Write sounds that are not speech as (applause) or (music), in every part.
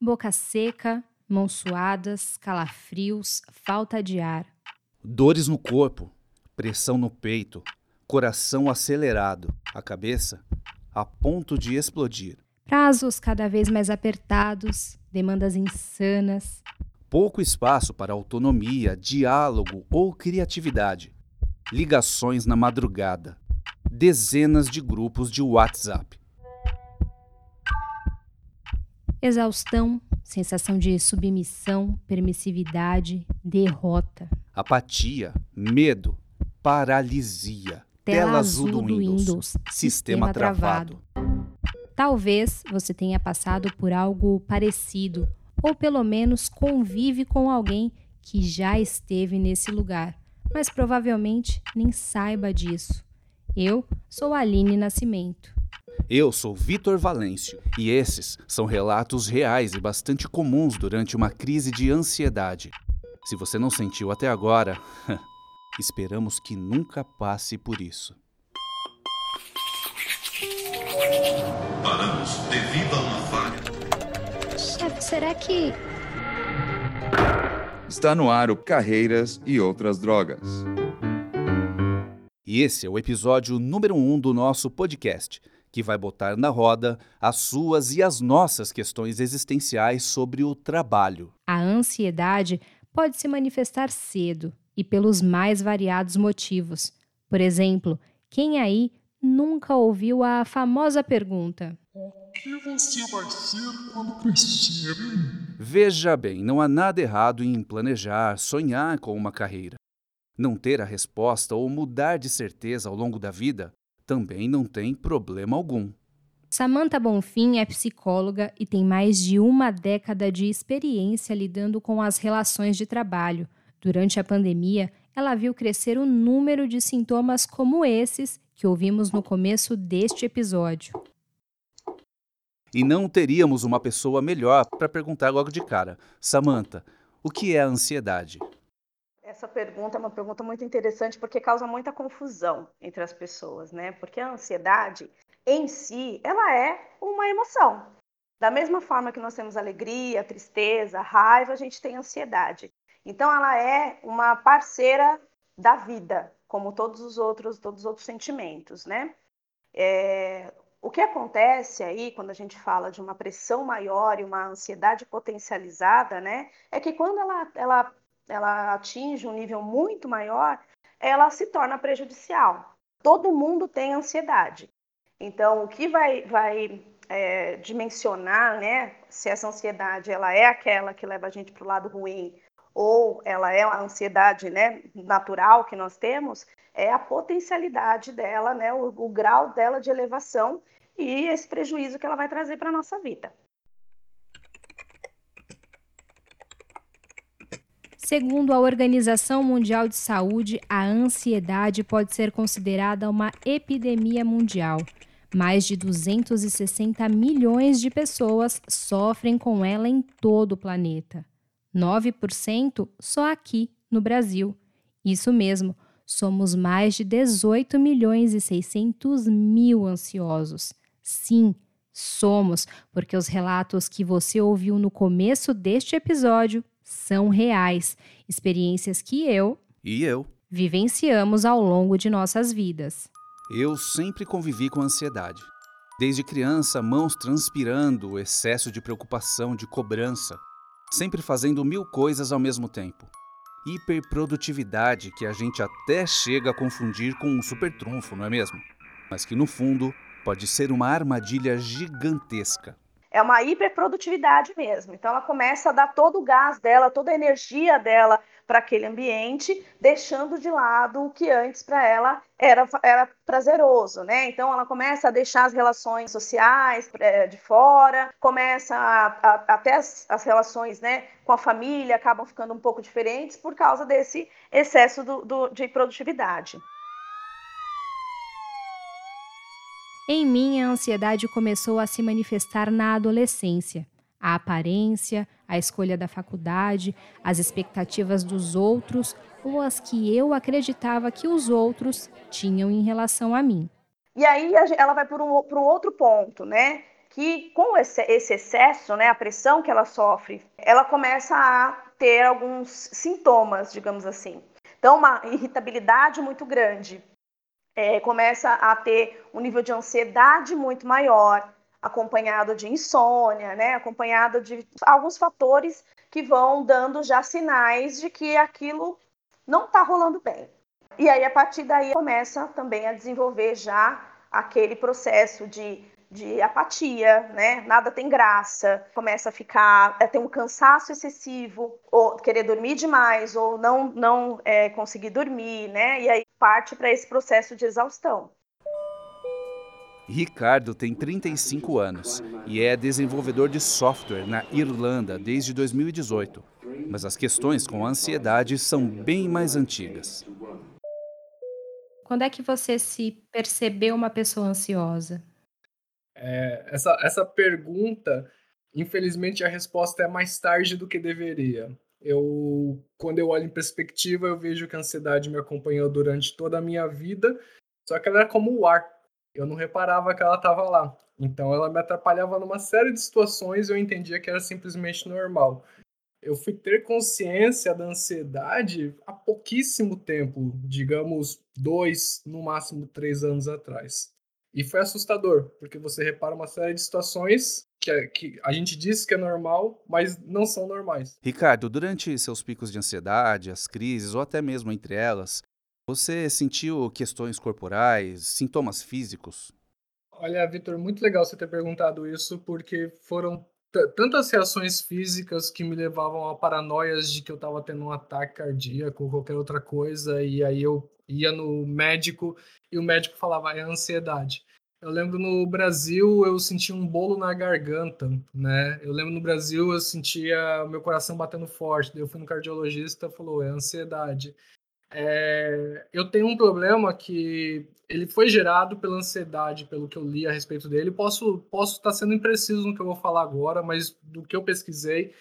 boca seca, mãos suadas, calafrios, falta de ar. Dores no corpo, pressão no peito, coração acelerado, a cabeça a ponto de explodir. Prazos cada vez mais apertados, demandas insanas. Pouco espaço para autonomia, diálogo ou criatividade. Ligações na madrugada. Dezenas de grupos de WhatsApp. Exaustão, sensação de submissão, permissividade, derrota. Apatia, medo, paralisia. Tela, Tela azul do Windows, Sistema, travado. Talvez você tenha passado por algo parecido, ou pelo menos convive com alguém que já esteve nesse lugar, mas provavelmente nem saiba disso. Eu sou Aline Nascimento. Eu sou Vitor Valêncio e esses são relatos reais e bastante comuns durante uma crise de ansiedade. Se você não sentiu até agora, (laughs) esperamos que nunca passe por isso. Paramos devido a uma falha. Chefe, será que. Está no ar o Carreiras e Outras Drogas. E esse é o episódio número 1 um do nosso podcast, que vai botar na roda as suas e as nossas questões existenciais sobre o trabalho. A ansiedade pode se manifestar cedo e pelos mais variados motivos. Por exemplo, quem aí nunca ouviu a famosa pergunta: O que você vai ser quando crescer? Veja bem, não há nada errado em planejar, sonhar com uma carreira. Não ter a resposta ou mudar de certeza ao longo da vida também não tem problema algum. Samantha Bonfim é psicóloga e tem mais de uma década de experiência lidando com as relações de trabalho. Durante a pandemia, ela viu crescer o número de sintomas como esses que ouvimos no começo deste episódio. E não teríamos uma pessoa melhor para perguntar logo de cara. Samantha, o que é a ansiedade? Essa pergunta é uma pergunta muito interessante porque causa muita confusão entre as pessoas, né? Porque a ansiedade em si, ela é uma emoção. Da mesma forma que nós temos alegria, tristeza, raiva, a gente tem ansiedade. Então ela é uma parceira da vida, como todos os outros, todos os outros sentimentos, né? É, o que acontece aí quando a gente fala de uma pressão maior e uma ansiedade potencializada, né, é que quando ela, ela, ela atinge um nível muito maior, ela se torna prejudicial. Todo mundo tem ansiedade. Então, o que vai, vai é, dimensionar, né, se essa ansiedade ela é aquela que leva a gente para o lado ruim ou ela é a ansiedade né, natural que nós temos, é a potencialidade dela, né, o, o grau dela de elevação e esse prejuízo que ela vai trazer para a nossa vida. Segundo a Organização Mundial de Saúde, a ansiedade pode ser considerada uma epidemia mundial. Mais de 260 milhões de pessoas sofrem com ela em todo o planeta. 9% só aqui, no Brasil. Isso mesmo, somos mais de 18 milhões e 600 mil ansiosos. Sim, somos, porque os relatos que você ouviu no começo deste episódio são reais, experiências que eu E eu? vivenciamos ao longo de nossas vidas. Eu sempre convivi com ansiedade. Desde criança, mãos transpirando, excesso de preocupação, de cobrança, sempre fazendo mil coisas ao mesmo tempo. Hiperprodutividade que a gente até chega a confundir com um super trunfo, não é mesmo? Mas que no fundo pode ser uma armadilha gigantesca. É uma hiperprodutividade mesmo. Então, ela começa a dar todo o gás dela, toda a energia dela para aquele ambiente, deixando de lado o que antes para ela era, era prazeroso, né? Então, ela começa a deixar as relações sociais é, de fora, começa a, a, até as, as relações né, com a família acabam ficando um pouco diferentes por causa desse excesso do, do, de produtividade. Em mim, a ansiedade começou a se manifestar na adolescência. A aparência, a escolha da faculdade, as expectativas dos outros ou as que eu acreditava que os outros tinham em relação a mim. E aí ela vai por um, um outro ponto, né? que com esse, esse excesso, né, a pressão que ela sofre, ela começa a ter alguns sintomas, digamos assim. Então, uma irritabilidade muito grande, é, começa a ter um nível de ansiedade muito maior, acompanhado de insônia, né, acompanhado de alguns fatores que vão dando já sinais de que aquilo não está rolando bem. E aí, a partir daí, começa também a desenvolver já aquele processo de, de apatia, né? Nada tem graça, começa a ficar, é, tem um cansaço excessivo, ou querer dormir demais, ou não, não é, conseguir dormir, né? E aí parte para esse processo de exaustão. Ricardo tem 35 anos e é desenvolvedor de software na Irlanda desde 2018. Mas as questões com a ansiedade são bem mais antigas. Quando é que você se percebeu uma pessoa ansiosa? É, essa, essa pergunta, infelizmente, a resposta é mais tarde do que deveria. Eu, quando eu olho em perspectiva, eu vejo que a ansiedade me acompanhou durante toda a minha vida, só que ela era como o ar. Eu não reparava que ela estava lá. Então ela me atrapalhava numa série de situações e eu entendia que era simplesmente normal eu fui ter consciência da ansiedade há pouquíssimo tempo, digamos dois, no máximo três anos atrás. E foi assustador, porque você repara uma série de situações que, é, que a gente diz que é normal, mas não são normais. Ricardo, durante seus picos de ansiedade, as crises ou até mesmo entre elas, você sentiu questões corporais, sintomas físicos? Olha, Vitor, muito legal você ter perguntado isso, porque foram tantas reações físicas que me levavam a paranoias de que eu estava tendo um ataque cardíaco ou qualquer outra coisa, e aí eu ia no médico e o médico falava, é ansiedade. Eu lembro no Brasil eu sentia um bolo na garganta, né? Eu lembro no Brasil eu sentia o meu coração batendo forte. Daí eu fui no cardiologista, falou, é ansiedade. É, eu tenho um problema que ele foi gerado pela ansiedade, pelo que eu li a respeito dele. Posso posso estar sendo impreciso no que eu vou falar agora, mas do que eu pesquisei,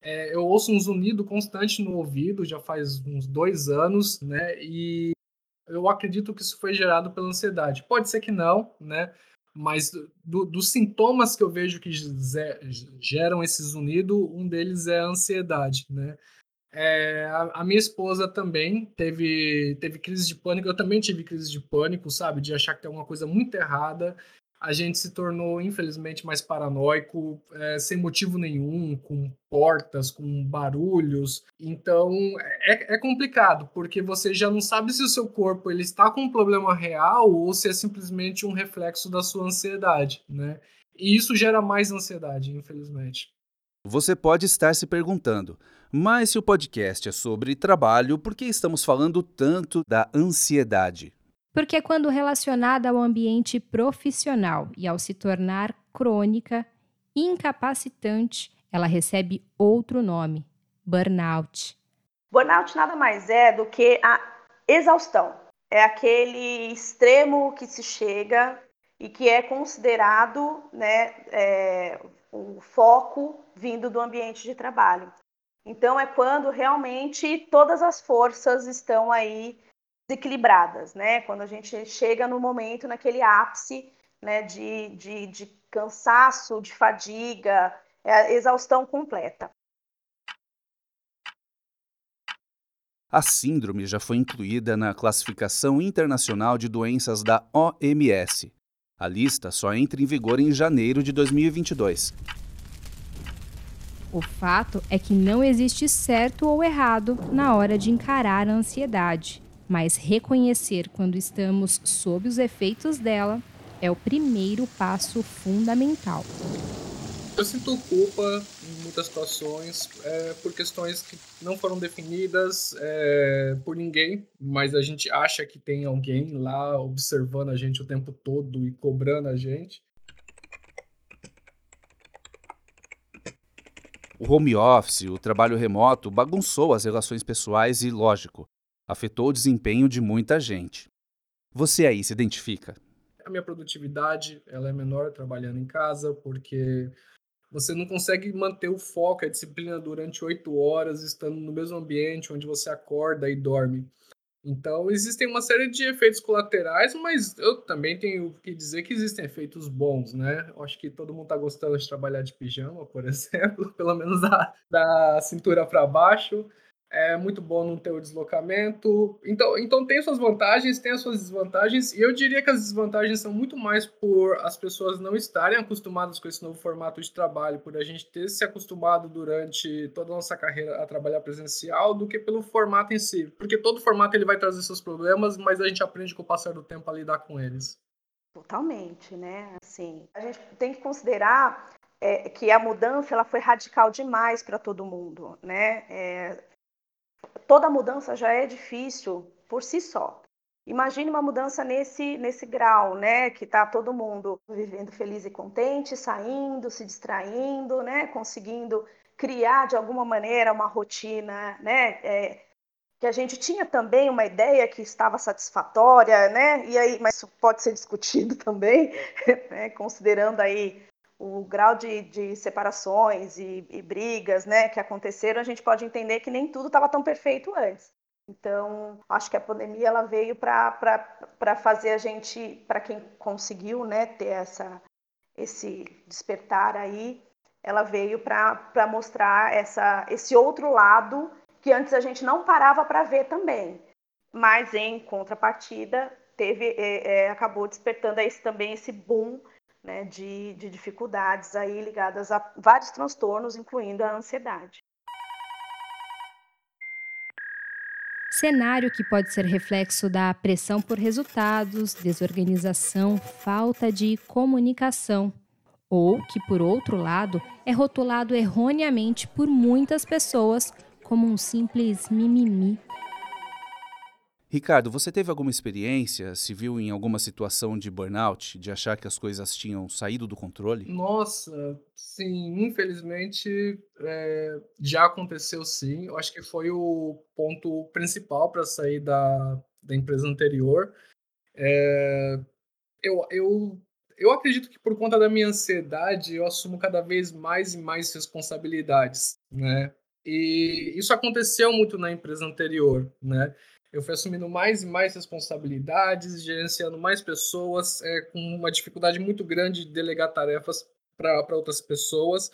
é, eu ouço um zunido constante no ouvido já faz uns dois anos, né? E eu acredito que isso foi gerado pela ansiedade. Pode ser que não, né? Mas do, dos sintomas que eu vejo que geram esse zunido, um deles é a ansiedade, né? É, a, a, minha esposa também teve, teve crise de pânico, eu também tive crise de pânico, sabe? De achar que tem alguma coisa muito errada. A gente se tornou, infelizmente, mais paranoico, é, sem motivo nenhum, com portas, com barulhos. Então, é, é complicado, porque você já não sabe se o seu corpo ele está com um problema real ou se é simplesmente um reflexo da sua ansiedade, né? E isso gera mais ansiedade, infelizmente. Você pode estar se perguntando, mas se o podcast é sobre trabalho, por que estamos falando tanto da ansiedade? Porque quando relacionada ao ambiente profissional e ao se tornar crônica, incapacitante, ela recebe outro nome: burnout. Burnout nada mais é do que a exaustão. É aquele extremo que se chega e que é considerado né, é, o foco vindo do ambiente de trabalho. Então é quando realmente todas as forças estão aí desequilibradas, né? Quando a gente chega no momento, naquele ápice né, de, de, de cansaço, de fadiga, é a exaustão completa. A síndrome já foi incluída na Classificação Internacional de Doenças da OMS, a lista só entra em vigor em janeiro de 2022. O fato é que não existe certo ou errado na hora de encarar a ansiedade, mas reconhecer quando estamos sob os efeitos dela é o primeiro passo fundamental. Eu sinto culpa em muitas situações é, por questões que não foram definidas é, por ninguém, mas a gente acha que tem alguém lá observando a gente o tempo todo e cobrando a gente. O home office, o trabalho remoto, bagunçou as relações pessoais e, lógico, afetou o desempenho de muita gente. Você aí se identifica? A minha produtividade ela é menor trabalhando em casa, porque você não consegue manter o foco, a disciplina durante oito horas, estando no mesmo ambiente onde você acorda e dorme. Então, existem uma série de efeitos colaterais, mas eu também tenho que dizer que existem efeitos bons, né? Eu acho que todo mundo está gostando de trabalhar de pijama, por (laughs) exemplo, pelo menos da, da cintura para baixo é muito bom não ter o deslocamento. Então, então tem suas vantagens, tem as suas desvantagens, e eu diria que as desvantagens são muito mais por as pessoas não estarem acostumadas com esse novo formato de trabalho, por a gente ter se acostumado durante toda a nossa carreira a trabalhar presencial, do que pelo formato em si. Porque todo formato ele vai trazer seus problemas, mas a gente aprende com o passar do tempo a lidar com eles. Totalmente, né? Assim, a gente tem que considerar é, que a mudança ela foi radical demais para todo mundo, né? É, toda mudança já é difícil por si só. Imagine uma mudança nesse, nesse grau, né? Que está todo mundo vivendo feliz e contente, saindo, se distraindo, né? Conseguindo criar de alguma maneira uma rotina, né? É, que a gente tinha também uma ideia que estava satisfatória, né? E aí, mas isso pode ser discutido (laughs) também, né? considerando aí o grau de, de separações e, e, brigas né, que aconteceram, a gente pode entender que nem tudo estava tão perfeito antes. Então, acho que a pandemia ela veio para fazer a gente, para quem conseguiu né, ter essa, esse despertar aí, ela veio para mostrar essa, esse outro lado que antes a gente não parava para ver também. Mas, em contrapartida, teve, é, é, acabou despertando esse, também esse boom né, de, de dificuldades aí ligadas a vários transtornos, incluindo a ansiedade. Cenário que pode ser reflexo da pressão por resultados, desorganização, falta de comunicação, ou que, por outro lado, é rotulado erroneamente por muitas pessoas como um simples mimimi Ricardo, você teve alguma experiência, se viu em alguma situação de burnout, de achar que as coisas tinham saído do controle? Nossa, sim, infelizmente é, já aconteceu sim. Eu acho que foi o ponto principal para sair da, da empresa anterior. É, eu, eu, eu acredito que por conta da minha ansiedade, eu assumo cada vez mais e mais responsabilidades, né? E isso aconteceu muito na empresa anterior, né? Eu fui assumindo mais e mais responsabilidades, gerenciando mais pessoas, é, com uma dificuldade muito grande de delegar tarefas para outras pessoas.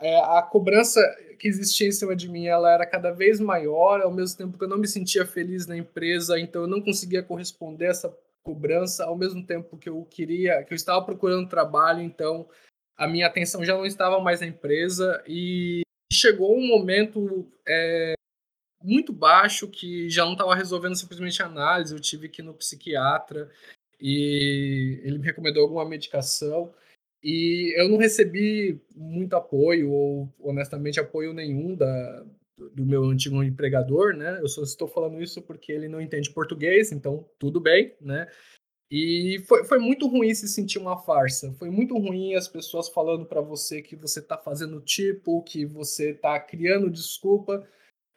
É, a cobrança que existia em cima de mim ela era cada vez maior, ao mesmo tempo que eu não me sentia feliz na empresa, então eu não conseguia corresponder a essa cobrança, ao mesmo tempo que eu queria, que eu estava procurando trabalho, então a minha atenção já não estava mais na empresa e chegou um momento é, muito baixo que já não estava resolvendo simplesmente análise. Eu tive que ir no psiquiatra e ele me recomendou alguma medicação. E eu não recebi muito apoio, ou honestamente apoio nenhum da, do meu antigo empregador, né? Eu só estou falando isso porque ele não entende português, então tudo bem, né? E foi, foi muito ruim se sentir uma farsa. Foi muito ruim as pessoas falando para você que você está fazendo tipo, que você está criando desculpa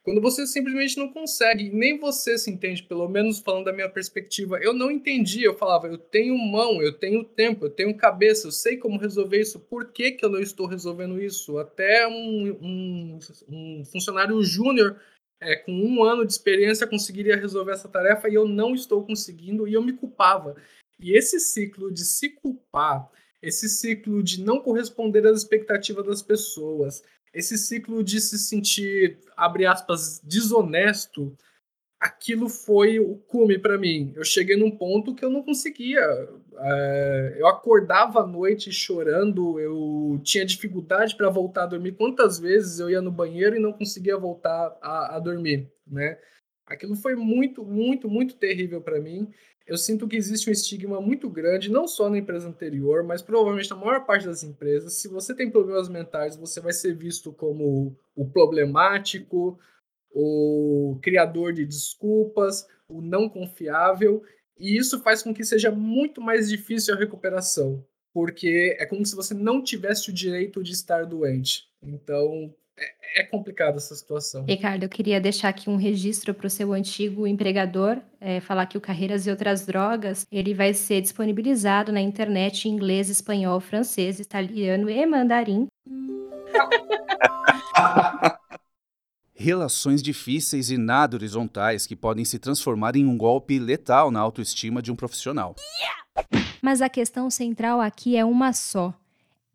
quando você simplesmente não consegue, nem você se entende, pelo menos falando da minha perspectiva. Eu não entendi, eu falava, eu tenho mão, eu tenho tempo, eu tenho cabeça, eu sei como resolver isso, por que, que eu não estou resolvendo isso? Até um, um, um funcionário júnior é, com um ano de experiência conseguiria resolver essa tarefa e eu não estou conseguindo e eu me culpava. E esse ciclo de se culpar, esse ciclo de não corresponder às expectativas das pessoas, esse ciclo de se sentir, abre aspas, desonesto, aquilo foi o cume para mim. Eu cheguei num ponto que eu não conseguia. É, eu acordava à noite chorando, eu tinha dificuldade para voltar a dormir. Quantas vezes eu ia no banheiro e não conseguia voltar a, a dormir, né? Aquilo foi muito, muito, muito terrível para mim eu sinto que existe um estigma muito grande, não só na empresa anterior, mas provavelmente na maior parte das empresas. Se você tem problemas mentais, você vai ser visto como o problemático, o criador de desculpas, o não confiável, e isso faz com que seja muito mais difícil a recuperação, porque é como se você não tivesse o direito de estar doente. Então, é, é complicada essa situação. Ricardo, eu queria deixar aqui um registro para o seu antigo empregador, é, falar que o Carreiras e Outras Drogas, ele vai ser disponibilizado na internet em inglês, espanhol, francês, italiano e mandarim. (laughs) Relações difíceis e nada horizontais que podem se transformar em um golpe letal na autoestima de um profissional. Mas a questão central aqui é uma só.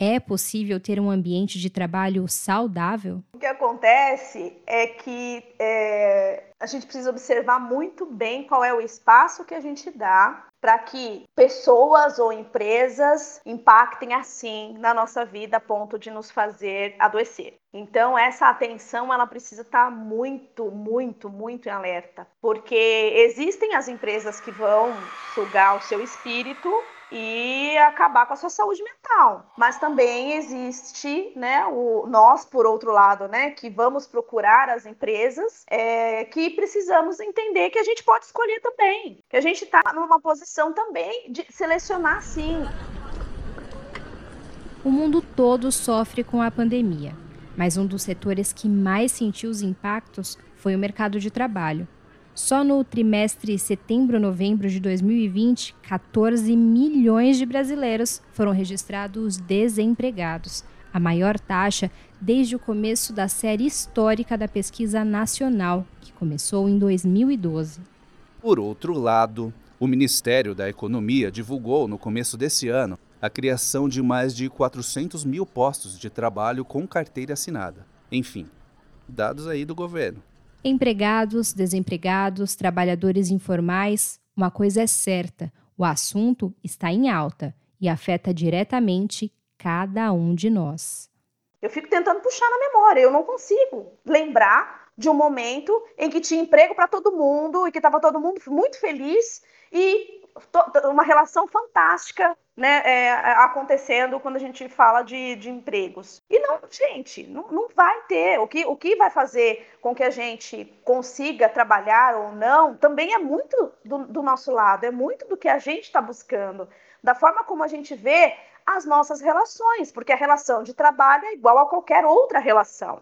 É possível ter um ambiente de trabalho saudável? O que acontece é que é, a gente precisa observar muito bem qual é o espaço que a gente dá para que pessoas ou empresas impactem assim na nossa vida a ponto de nos fazer adoecer. Então essa atenção ela precisa estar tá muito, muito, muito em alerta, porque existem as empresas que vão sugar o seu espírito e acabar com a sua saúde mental. Mas também existe, né, o nós por outro lado, né, que vamos procurar as empresas, é, que precisamos entender que a gente pode escolher também, que a gente está numa posição também de selecionar sim. O mundo todo sofre com a pandemia, mas um dos setores que mais sentiu os impactos foi o mercado de trabalho. Só no trimestre setembro-novembro de 2020, 14 milhões de brasileiros foram registrados desempregados, a maior taxa desde o começo da série histórica da pesquisa nacional, que começou em 2012. Por outro lado, o Ministério da Economia divulgou no começo desse ano a criação de mais de 400 mil postos de trabalho com carteira assinada. Enfim, dados aí do governo. Empregados, desempregados, trabalhadores informais, uma coisa é certa: o assunto está em alta e afeta diretamente cada um de nós. Eu fico tentando puxar na memória, eu não consigo lembrar de um momento em que tinha emprego para todo mundo e que estava todo mundo muito feliz e uma relação fantástica né, é, acontecendo quando a gente fala de, de empregos. E não, gente, não, não vai ter. O que, o que vai fazer com que a gente consiga trabalhar ou não também é muito do, do nosso lado, é muito do que a gente está buscando, da forma como a gente vê as nossas relações, porque a relação de trabalho é igual a qualquer outra relação.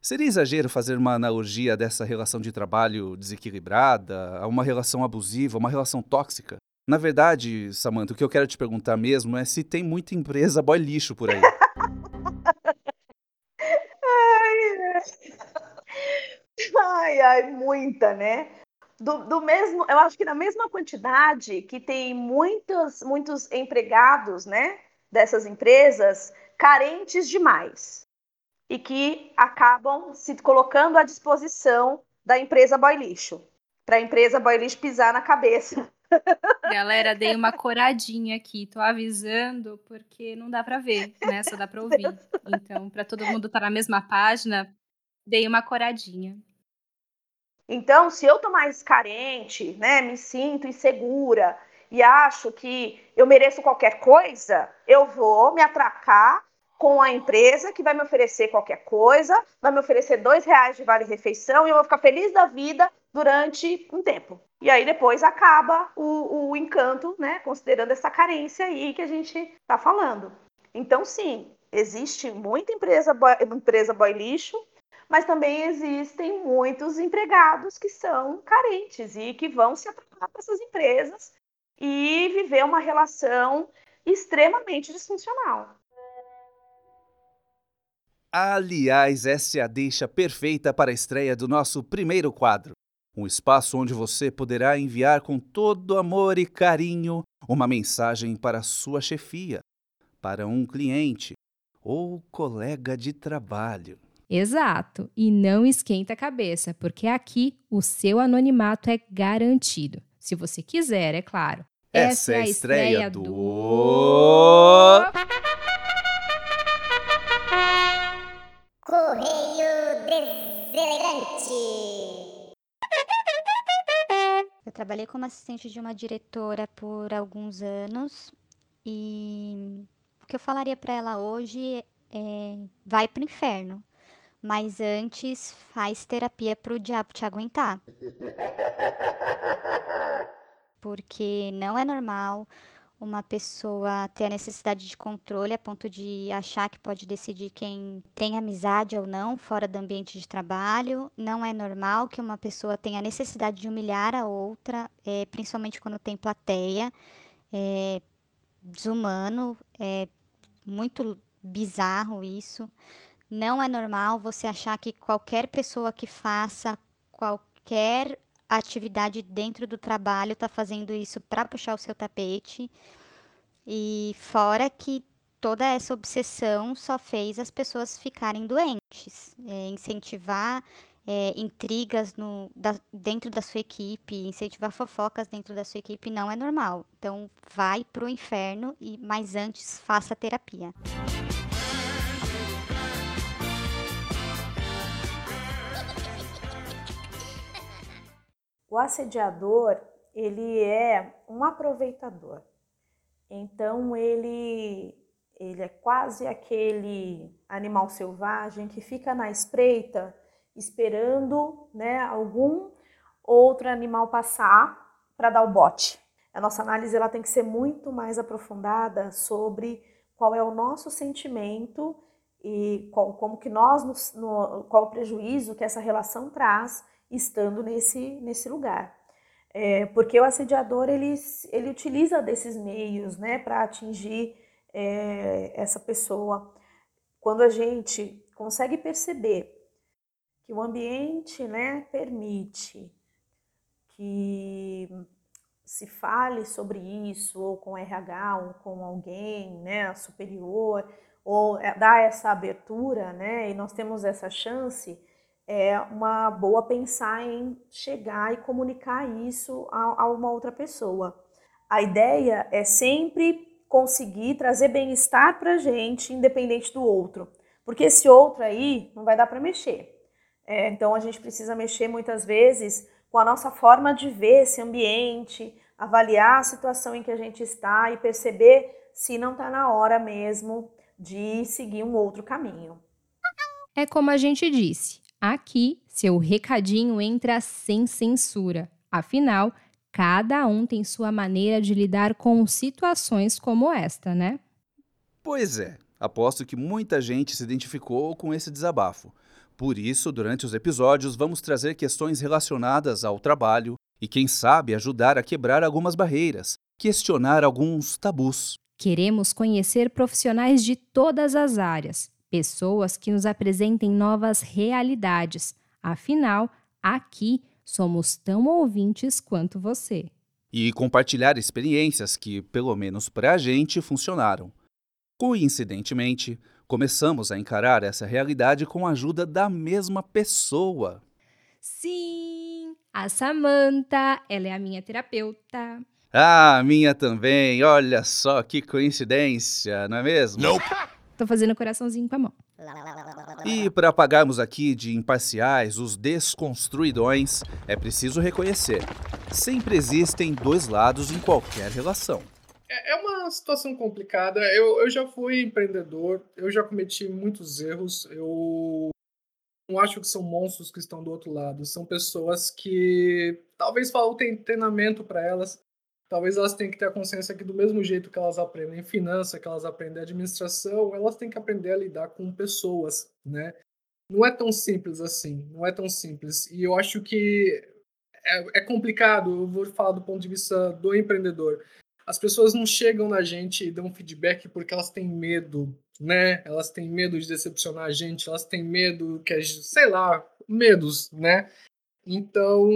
Seria exagero fazer uma analogia dessa relação de trabalho desequilibrada a uma relação abusiva, uma relação tóxica? Na verdade, Samantha, o que eu quero te perguntar mesmo é se tem muita empresa boy lixo por aí. ai, ai, muita, né? Do, do, mesmo, eu acho que na mesma quantidade que tem muitos, muitos empregados, né, dessas empresas carentes demais e que acabam se colocando à disposição da empresa boy lixo, para a empresa boy lixo pisar na cabeça Galera, dei uma coradinha aqui, tô avisando porque não dá para ver, né? Só dá para (laughs) ouvir. Então, para todo mundo estar tá na mesma página, dei uma coradinha. Então, se eu tô mais carente, né, me sinto insegura e acho que eu mereço qualquer coisa, eu vou me atracar com a empresa que vai me oferecer qualquer coisa, vai me oferecer dois reais de vale refeição e eu vou ficar feliz da vida durante um tempo. E aí depois acaba o, o encanto, né? Considerando essa carência aí que a gente está falando. Então, sim, existe muita empresa boy, empresa boy lixo, mas também existem muitos empregados que são carentes e que vão se aproximar dessas empresas e viver uma relação extremamente disfuncional. Aliás, essa é a deixa perfeita para a estreia do nosso primeiro quadro um espaço onde você poderá enviar com todo amor e carinho uma mensagem para sua chefia, para um cliente ou colega de trabalho. Exato, e não esquenta a cabeça, porque aqui o seu anonimato é garantido. Se você quiser, é claro. Essa, Essa é a estreia, estreia do... do... Correio Deselegante. Eu trabalhei como assistente de uma diretora por alguns anos e o que eu falaria para ela hoje é vai pro inferno, mas antes faz terapia pro diabo te aguentar. (laughs) Porque não é normal uma pessoa ter a necessidade de controle a ponto de achar que pode decidir quem tem amizade ou não fora do ambiente de trabalho. Não é normal que uma pessoa tenha necessidade de humilhar a outra, é, principalmente quando tem plateia. É desumano, é muito bizarro isso. Não é normal você achar que qualquer pessoa que faça qualquer atividade dentro do trabalho está fazendo isso para puxar o seu tapete. E fora que toda essa obsessão só fez as pessoas ficarem doentes. É, incentivar é, intrigas no, da, dentro da sua equipe, incentivar fofocas dentro da sua equipe não é normal. Então, vai para o inferno, e mas antes faça terapia. O assediador, ele é um aproveitador. Então ele ele é quase aquele animal selvagem que fica na espreita esperando, né, algum outro animal passar para dar o bote. A nossa análise ela tem que ser muito mais aprofundada sobre qual é o nosso sentimento e qual, como que nós nos, no, qual o prejuízo que essa relação traz estando nesse, nesse lugar. É, porque o assediador ele, ele utiliza desses meios né, para atingir é, essa pessoa. Quando a gente consegue perceber que o ambiente né, permite que se fale sobre isso, ou com RH, ou com alguém né, superior, ou é, dá essa abertura, né, e nós temos essa chance, é uma boa pensar em chegar e comunicar isso a, a uma outra pessoa. A ideia é sempre conseguir trazer bem-estar para a gente, independente do outro, porque esse outro aí não vai dar para mexer. É, então a gente precisa mexer muitas vezes com a nossa forma de ver esse ambiente, avaliar a situação em que a gente está e perceber se não está na hora mesmo de seguir um outro caminho. É como a gente disse, Aqui, seu recadinho entra sem censura. Afinal, cada um tem sua maneira de lidar com situações como esta, né? Pois é, aposto que muita gente se identificou com esse desabafo. Por isso, durante os episódios, vamos trazer questões relacionadas ao trabalho e, quem sabe, ajudar a quebrar algumas barreiras, questionar alguns tabus. Queremos conhecer profissionais de todas as áreas, pessoas que nos apresentem novas realidades. Afinal, aqui somos tão ouvintes quanto você. E compartilhar experiências que, pelo menos para a gente, funcionaram. Coincidentemente, começamos a encarar essa realidade com a ajuda da mesma pessoa. Sim, a Samantha, ela é a minha terapeuta. Ah, minha também. Olha só que coincidência, não é mesmo? Nope. Tô fazendo coraçãozinho com a mão. E para apagarmos aqui de imparciais os desconstruidões, é preciso reconhecer: sempre existem dois lados em qualquer relação. É, é uma situação complicada. Eu, eu já fui empreendedor, eu já cometi muitos erros. Eu não acho que são monstros que estão do outro lado. São pessoas que talvez faltem treinamento para elas, talvez elas tenham que ter a consciência que do mesmo jeito que elas aprendem finança, que elas aprendem administração, elas têm que aprender a lidar com pessoas, né? Não é tão simples assim, não é tão simples. E eu acho que é, é complicado, eu vou falar do ponto de vista do empreendedor. As pessoas não chegam na gente e dão feedback porque elas têm medo, né? Elas têm medo de decepcionar a gente, elas têm medo que, sei lá, medos, né? Então,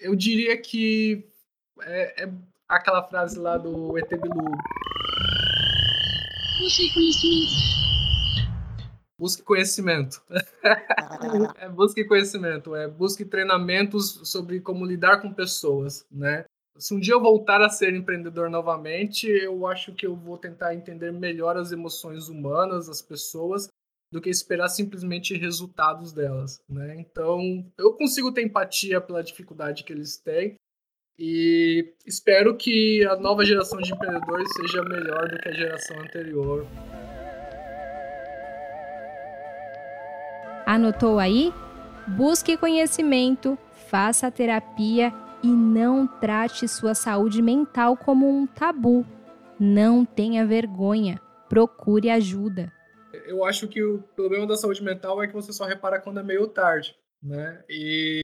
eu diria que é, é aquela frase lá do ET Bilu. Busque conhecimento. Busque conhecimento. (laughs) é, busque conhecimento, é busque treinamentos sobre como lidar com pessoas, né? Se um dia eu voltar a ser empreendedor novamente, eu acho que eu vou tentar entender melhor as emoções humanas, as pessoas, do que esperar simplesmente resultados delas, né? Então, eu consigo ter empatia pela dificuldade que eles têm, e espero que a nova geração de empreendedores seja melhor do que a geração anterior. Anotou aí? Busque conhecimento, faça terapia e não trate sua saúde mental como um tabu. Não tenha vergonha, procure ajuda. Eu acho que o problema da saúde mental é que você só repara quando é meio tarde, né? E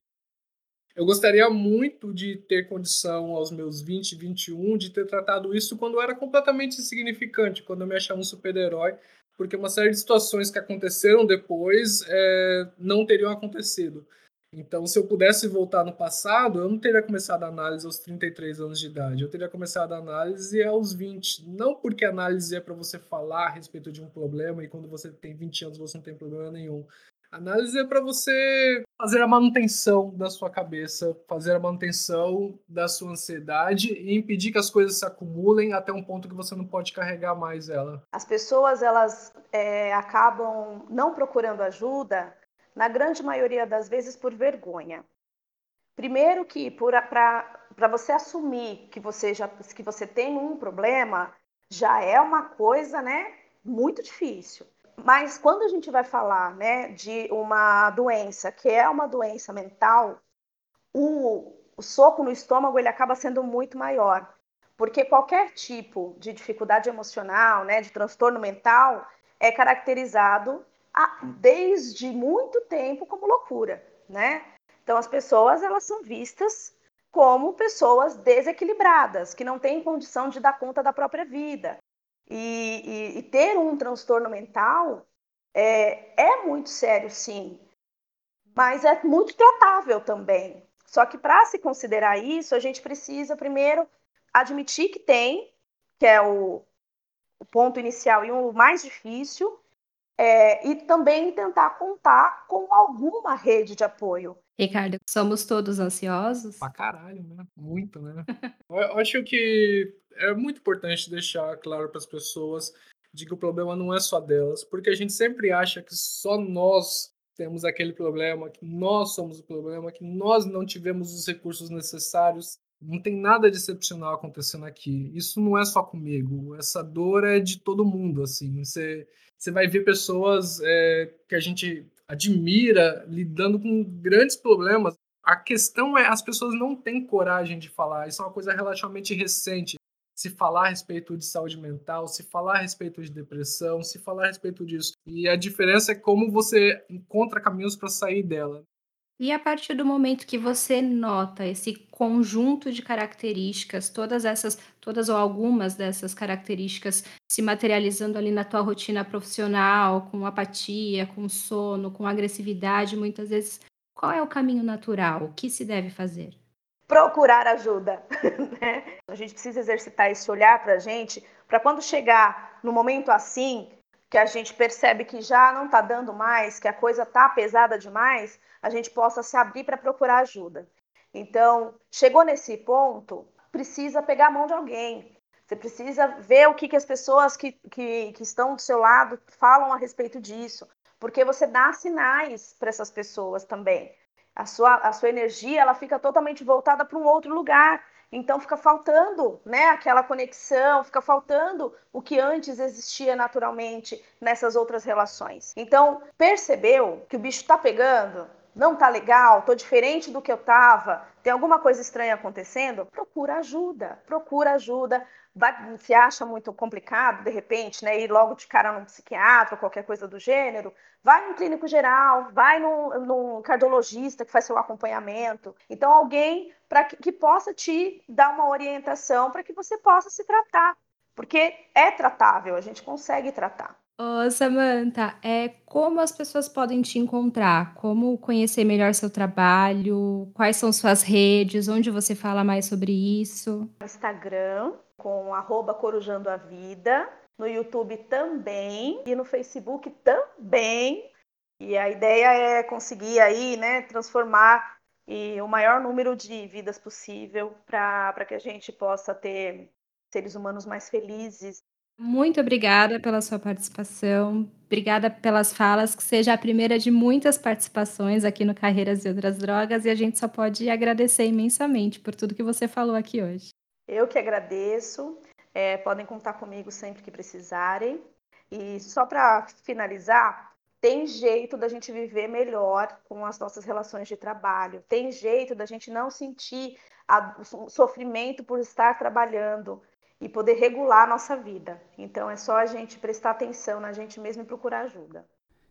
eu gostaria muito de ter condição aos meus 20, 21 de ter tratado isso quando era completamente insignificante, quando eu me achava um super-herói, porque uma série de situações que aconteceram depois é, não teriam acontecido. Então, se eu pudesse voltar no passado, eu não teria começado a análise aos 33 anos de idade, eu teria começado a análise aos 20. Não porque a análise é para você falar a respeito de um problema e quando você tem 20 anos você não tem problema nenhum. Análise é para você fazer a manutenção da sua cabeça, fazer a manutenção da sua ansiedade e impedir que as coisas se acumulem até um ponto que você não pode carregar mais ela. As pessoas elas é, acabam não procurando ajuda na grande maioria das vezes por vergonha. Primeiro que para você assumir que você já que você tem um problema já é uma coisa, né, muito difícil. Mas quando a gente vai falar, né, de uma doença que é uma doença mental, o, o soco no estômago ele acaba sendo muito maior, porque qualquer tipo de dificuldade emocional, né, de transtorno mental, é caracterizado desde muito tempo como loucura, né? Então as pessoas elas são vistas como pessoas desequilibradas, que não têm condição de dar conta da própria vida. E, e, e ter um transtorno mental é, é muito sério, sim, mas é muito tratável também. Só que para se considerar isso, a gente precisa primeiro admitir que tem, que é o, o ponto inicial e o mais difícil, é, e também tentar contar com alguma rede de apoio. Ricardo, somos todos ansiosos? Pra caralho, né? Muito, né? (laughs) Eu acho que é muito importante deixar claro para as pessoas de que o problema não é só delas, porque a gente sempre acha que só nós temos aquele problema, que nós somos o problema, que nós não tivemos os recursos necessários. Não tem nada de excepcional acontecendo aqui. Isso não é só comigo. Essa dor é de todo mundo, assim. Você você vai ver pessoas é, que a gente admira lidando com grandes problemas. A questão é as pessoas não têm coragem de falar. Isso é uma coisa relativamente recente. Se falar a respeito de saúde mental, se falar a respeito de depressão, se falar a respeito disso. E a diferença é como você encontra caminhos para sair dela. E a partir do momento que você nota esse conjunto de características, todas essas, todas ou algumas dessas características se materializando ali na tua rotina profissional, com apatia, com sono, com agressividade, muitas vezes, qual é o caminho natural? O que se deve fazer? Procurar ajuda. (laughs) Né? A gente precisa exercitar esse olhar para a gente, para quando chegar no momento assim, que a gente percebe que já não está dando mais, que a coisa está pesada demais, a gente possa se abrir para procurar ajuda. Então, chegou nesse ponto, precisa pegar a mão de alguém. Você precisa ver o que, que as pessoas que, que, que estão do seu lado falam a respeito disso, porque você dá sinais para essas pessoas também. A sua, a sua energia ela fica totalmente voltada para um outro lugar. Então fica faltando, né, aquela conexão, fica faltando o que antes existia naturalmente nessas outras relações. Então, percebeu que o bicho está pegando? Não tá legal, tô diferente do que eu tava, tem alguma coisa estranha acontecendo? Procura ajuda, procura ajuda. Vai, se acha muito complicado, de repente, né, ir logo de cara num psiquiatra, qualquer coisa do gênero, vai no clínico geral, vai no, no cardiologista que faz seu acompanhamento. Então, alguém para que, que possa te dar uma orientação para que você possa se tratar, porque é tratável, a gente consegue tratar. Ô, Samantha, é, como as pessoas podem te encontrar? Como conhecer melhor seu trabalho? Quais são suas redes? Onde você fala mais sobre isso? Instagram, com arroba Corujando a Vida. No YouTube também. E no Facebook também. E a ideia é conseguir aí, né, transformar e o maior número de vidas possível para que a gente possa ter seres humanos mais felizes. Muito obrigada pela sua participação. Obrigada pelas falas, que seja a primeira de muitas participações aqui no Carreiras e Outras Drogas, e a gente só pode agradecer imensamente por tudo que você falou aqui hoje. Eu que agradeço. É, podem contar comigo sempre que precisarem. E só para finalizar, tem jeito da gente viver melhor com as nossas relações de trabalho, tem jeito da gente não sentir a, o sofrimento por estar trabalhando e poder regular a nossa vida. Então é só a gente prestar atenção na gente mesmo e procurar ajuda.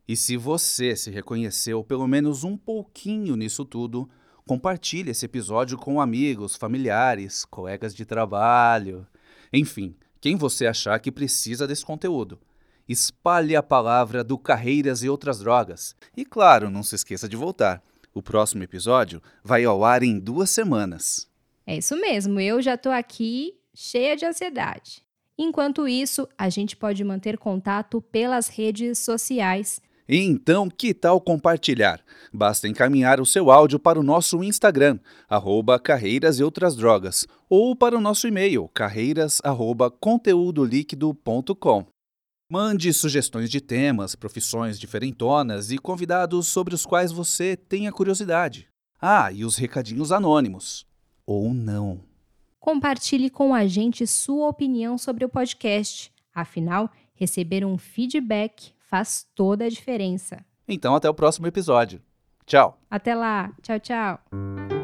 E se você se reconheceu pelo menos um pouquinho nisso tudo, compartilhe esse episódio com amigos, familiares, colegas de trabalho, enfim, quem você achar que precisa desse conteúdo. espalhe a palavra do Carreiras e Outras Drogas. E claro, não se esqueça de voltar. O próximo episódio vai ao ar em duas semanas. É isso mesmo, eu já tô aqui cheia de ansiedade. Enquanto isso, a gente pode manter contato pelas redes sociais. Então, que tal compartilhar? Basta encaminhar o seu áudio para o nosso Instagram, arroba Carreiras e Outras Drogas, ou para o nosso e-mail, carreiras.conteudoliquido.com. Mande sugestões de temas, profissões diferentonas e convidados sobre os quais você tenha curiosidade. Ah, e os recadinhos anônimos. Ou não. Compartilhe com a gente sua opinião sobre o podcast. Afinal, receber um feedback faz toda a diferença. Então, até o próximo episódio. Tchau. Até lá. Tchau, tchau.